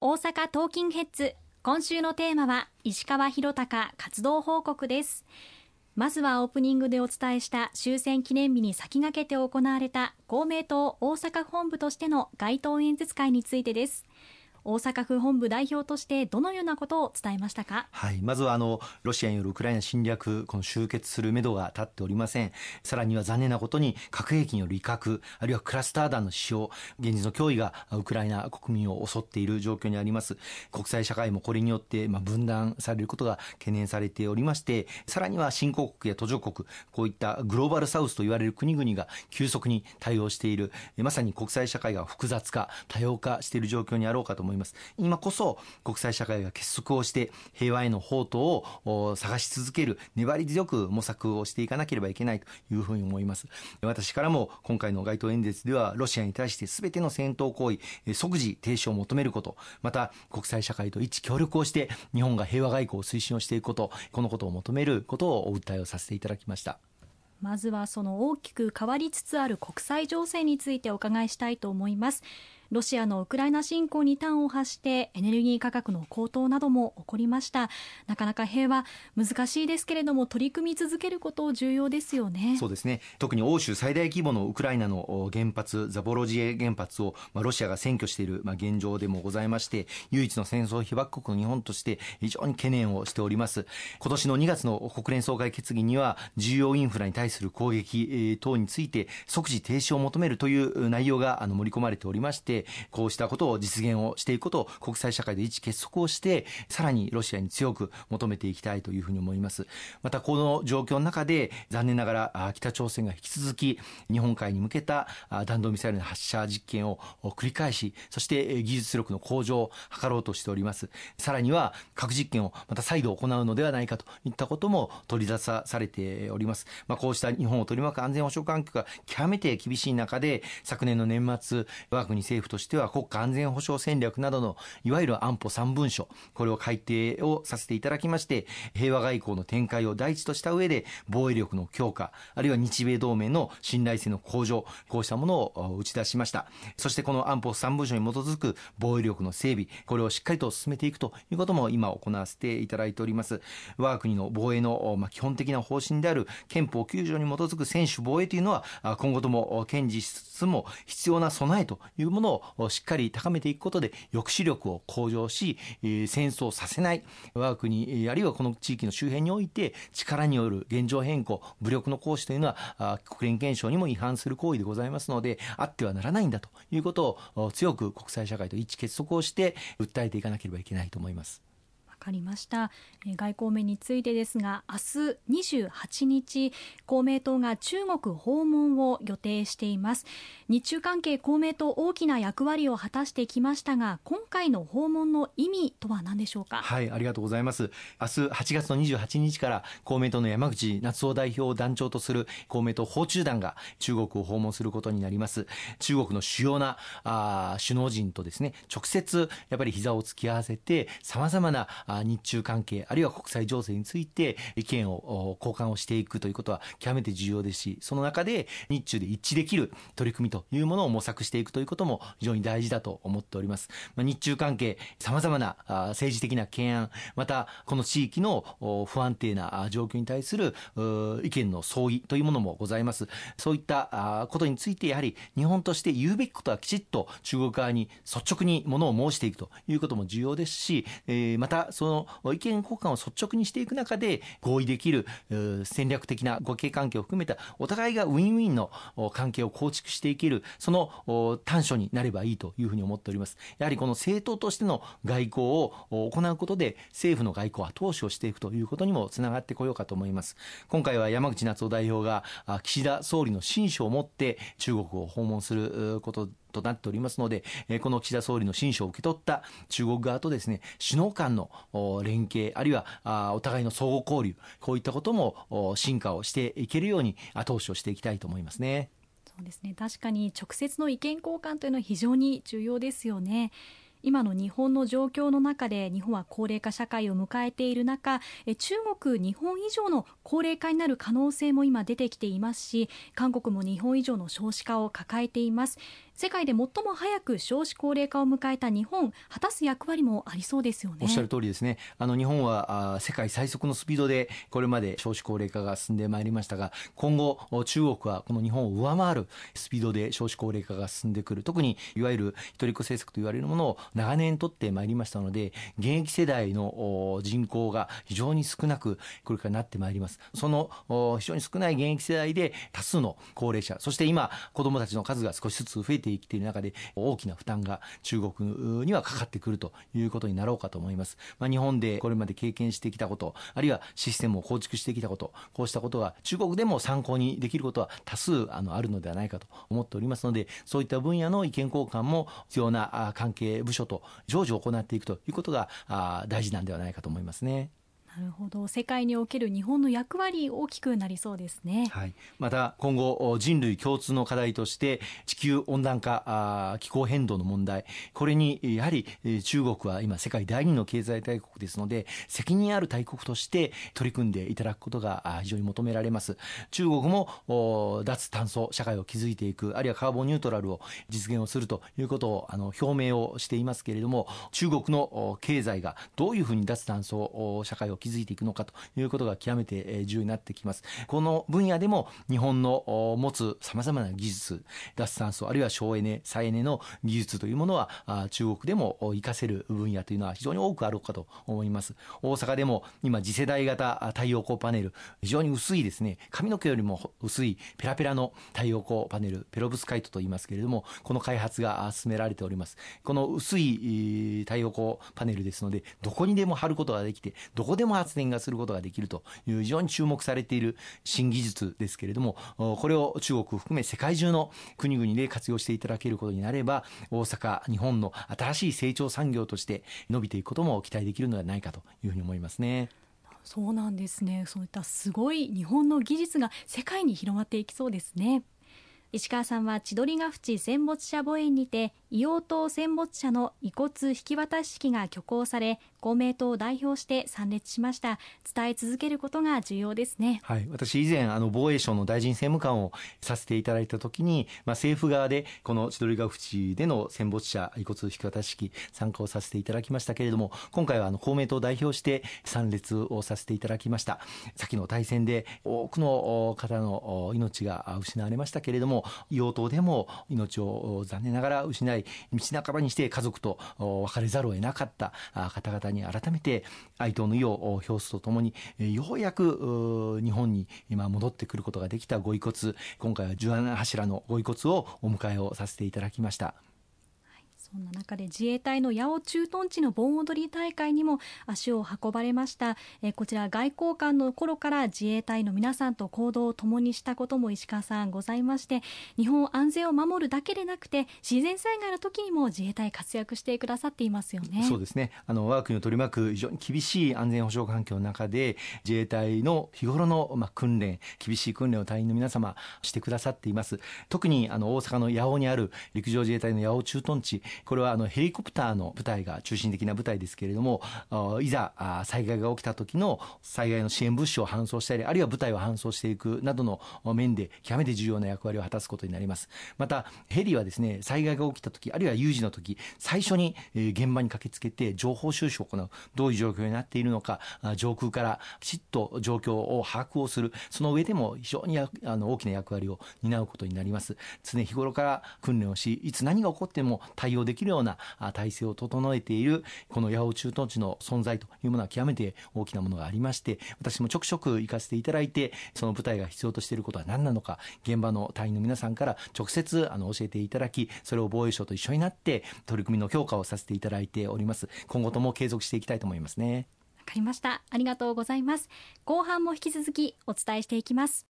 大阪トーキンヘッズ。今週のテーマは石川博隆活動報告です。まずはオープニングでお伝えした終戦記念日に先駆けて行われた公明党大阪本部としての街頭演説会についてです。大阪府本部代表としてどのようなことを伝えましたか、はい、まずはあのロシアによるウクライナ侵略この終結するめどが立っておりません。さらには残念なことに核兵器による威嚇あるいはクラスター弾の使用現実の脅威がウクライナ国民を襲っている状況にあります。国際社会もこれによってまあ分断されることが懸念されておりましてさらには新興国や途上国こういったグローバルサウスと言われる国々が急速に対応している。まさに国際社会が複雑化多様化している状況にあろうかと思います。今こそ国際社会が結束をして平和への宝刀を探し続ける粘り強く模索をしていかなければいけないというふうに思います。私からも今回の街頭演説ではロシアに対して全ての戦闘行為即時停止を求めることまた国際社会と一致協力をして日本が平和外交を推進をしていくことこのことを求めることをお訴えをさせていただきました。まずはその大きく変わりつつある国際情勢についてお伺いしたいと思います。ロシアのウクライナ侵攻に端を発してエネルギー価格の高騰なども起こりました。なかなか平和難しいですけれども取り組み続けること重要ですよね。そうですね。特に欧州最大規模のウクライナの原発ザボロジエ原発を、まあ、ロシアが占拠している、まあ、現状でもございまして唯一の戦争被爆国の日本として非常に懸念をしております。今年の2月の国連総会決議には重要インフラに対する攻撃等について即時停止を求めるという内容があの盛り込まれておりましてこうしたことを実現をしていくことを国際社会で一致結束をしてさらにロシアに強く求めていきたいというふうに思います。またこの状況の中で残念ながら北朝鮮が引き続き日本海に向けた弾道ミサイルの発射実験を繰り返しそして技術力の向上を図ろうとしております。さらには核実験をまた再度行うのではないかといったことも取り出されております、まあ、こうした日本を取り巻く安全保障環境が極めて厳しい中で昨年の年末我が国政府としては国家安全保障戦略などのいわゆる安保3文書これを改定をさせていただきまして平和外交の展開を第一とした上で防衛力の強化あるいは日米同盟の信頼性の向上こうしたものを打ち出しました。そしてこの安保3文書に基づく防衛力の整備これをしっかりと進めていくということも今行わせていただいております。我が国の防衛の基本的な方針である憲法9条に基づく専守防衛というのは今後とも堅持しつつも必要な備えというものををしっかり高めていくことで抑止力を向上し、戦争させない我が国あるいはこの地域の周辺において力による現状変更武力の行使というのは国連憲章にも違反する行為でございますのであってはならないんだということを強く国際社会と一致結束をして訴えていかなければいけないと思います。かりました、えー、外交面についてですが明日28日公明党が中国訪問を予定しています。日中関係公明党大きな役割を果たしてきましたが今回の訪問の意味とは何でしょうか？はいありがとうございます。明日8月の28日から公明党の山口夏夫代表を団長とする公明党訪中団が中国を訪問することになります。中国の主要なあ首脳陣とですね直接やっぱり膝を突き合わせてさまざまな日中関係あるいは国際情勢について意見を交換をしていくということは極めて重要ですしその中で日中で一致できる取り組みというものを模索していくということも非常に大事だと思っております。まあ、日中関係さまざまな政治的な懸案またこの地域の不安定な状況に対する意見の相違というものもございますそういったことについてやはり日本として言うべきことはきちっと中国側に率直にものを申していくということも重要ですしまたその意見交換を率直にしていく中で合意できる戦略的な互恵関係を含めたお互いがウィンウィンの関係を構築していけるその短所になればいいというふうに思っております。やはりこの政党としての外交を行うことで政府の外交は投資をしていくということにもつながってこようかと思います。今回は山口夏夫代表が岸田総理の親書を持って中国を訪問することとなっておりますので、えこの岸田総理の親書を受け取った中国側とですね、首脳間の連携、あるいはあお互いの相互交流、こういったことも進化をしていけるように後押しをしていきたいと思いますね。そうですね。確かに直接の意見交換というのは非常に重要ですよね。今の日本の状況の中で日本は高齢化社会を迎えている中中国日本以上の高齢化になる可能性も今出てきていますし韓国も日本以上の少子化を抱えています世界で最も早く少子高齢化を迎えた日本果たす役割もありそうですよね。おっしゃる通りですね。あの日本はあ世界最速のスピードでこれまで少子高齢化が進んでまいりましたが今後中国はこの日本を上回るスピードで少子高齢化が進んでくる。特にいわゆる一人っ子政策と言われるものを長年とってまいりましたので現役世代の人口が非常に少なくこれからなってまいります。その非常に少ない現役世代で多数の高齢者そして今子どもたちの数が少しずつ増えてきている中で大きな負担が中国にはかかってくるということになろうかと思います。まあ、日本でこれまで経験してきたこと、あるいはシステムを構築してきたこと、こうしたことが中国でも参考にできることは多数あのあるのではないかと思っておりますので、そういった分野の意見交換も必要な関係部署と常時行っていくということが大事なんではないかと思いますね。なるほど。世界における日本の役割大きくなりそうですね、はい、また今後人類共通の課題として地球温暖化気候変動の問題。これにやはり中国は今世界第二の経済大国ですので責任ある大国として取り組んでいただくことが非常に求められます。中国も脱炭素社会を築いていくあるいはカーボンニュートラルを実現をするということをあの表明をしていますけれども中国の経済がどういうふうに脱炭素社会を築いていくのかということが極めて重要になってきます。この分野でも日本の持つ様々な技術、脱炭素あるいは省エネ、再エネの技術というものは中国でも活かせる分野というのは非常に多くあるかと思います。大阪でも今次世代型太陽光パネル、非常に薄いですね、髪の毛よりも薄いペラペラの太陽光パネル、ペロブスカイトと言いますけれども、この開発が進められております。この薄い太陽光パネルですので、どこにでも貼ることができて、どこでも発電がすることができるという非常に注目されている新技術ですけれどもこれを中国含め世界中の国々で活用していただけることになれば大阪日本の新しい成長産業として伸びていくことも期待できるのではないかというふうに思いますね。そうなんですね。そういったすごい日本の技術が世界に広まっていきそうですね。石川さんは千鳥ヶ淵戦没者墓苑にて硫黄島戦没者の遺骨引き渡し式が挙行され公明党を代表して参列しました。伝え続けることが重要ですね。はい。私以前あの防衛省の大臣政務官をさせていただいた時に、まあ、政府側でこの千鳥ヶ淵での戦没者遺骨引き渡し式参加をさせていただきましたけれども今回はあの公明党を代表して参列をさせていただきました。先の大戦で多くの方の命が失われましたけれども硫黄島でも命を残念ながら失い道半ばにして家族と別れざるを得なかった方々に改めて哀悼の意を表すとともにようやく日本に今戻ってくることができたご遺骨今回は十七柱のご遺骨をお迎えをさせていただきました。そんな中で自衛隊の八尾駐屯地の盆踊り大会にも足を運ばれました、えこちら外交官の頃から自衛隊の皆さんと行動を共にしたことも石川さんございまして日本安全を守るだけでなくて自然災害の時にも自衛隊活躍してくださっていますよね。そうですね。あの我が国を取り巻く非常に厳しい安全保障環境の中で自衛隊の日頃のまあ訓練厳しい訓練を隊員の皆様してくださっています。特にあの大阪の八尾にある陸上自衛隊の八尾駐屯地これはあのヘリコプターの部隊が中心的な部隊ですけれどもいざ災害が起きた時の災害の支援物資を搬送したりあるいは部隊を搬送していくなどの面で極めて重要な役割を果たすことになります。またヘリはですね災害が起きた時あるいは有事の時最初に現場に駆けつけて情報収集を行うどういう状況になっているのか上空からきちっと状況を把握をするその上でも非常にあの大きな役割を担うことになります。常日頃から訓練をしいつ何が起こっても対応できるような体制を整えているこの八尾駐屯地の存在というものは極めて大きなものがありまして私もちょくちょく行かせていただいてその部隊が必要としていることは何なのか現場の隊員の皆さんから直接あの教えていただきそれを防衛省と一緒になって取り組みの強化をさせていただいております。今後とも継続していきたいと思いますね。わかりました。ありがとうございます。後半も引き続きお伝えしていきます。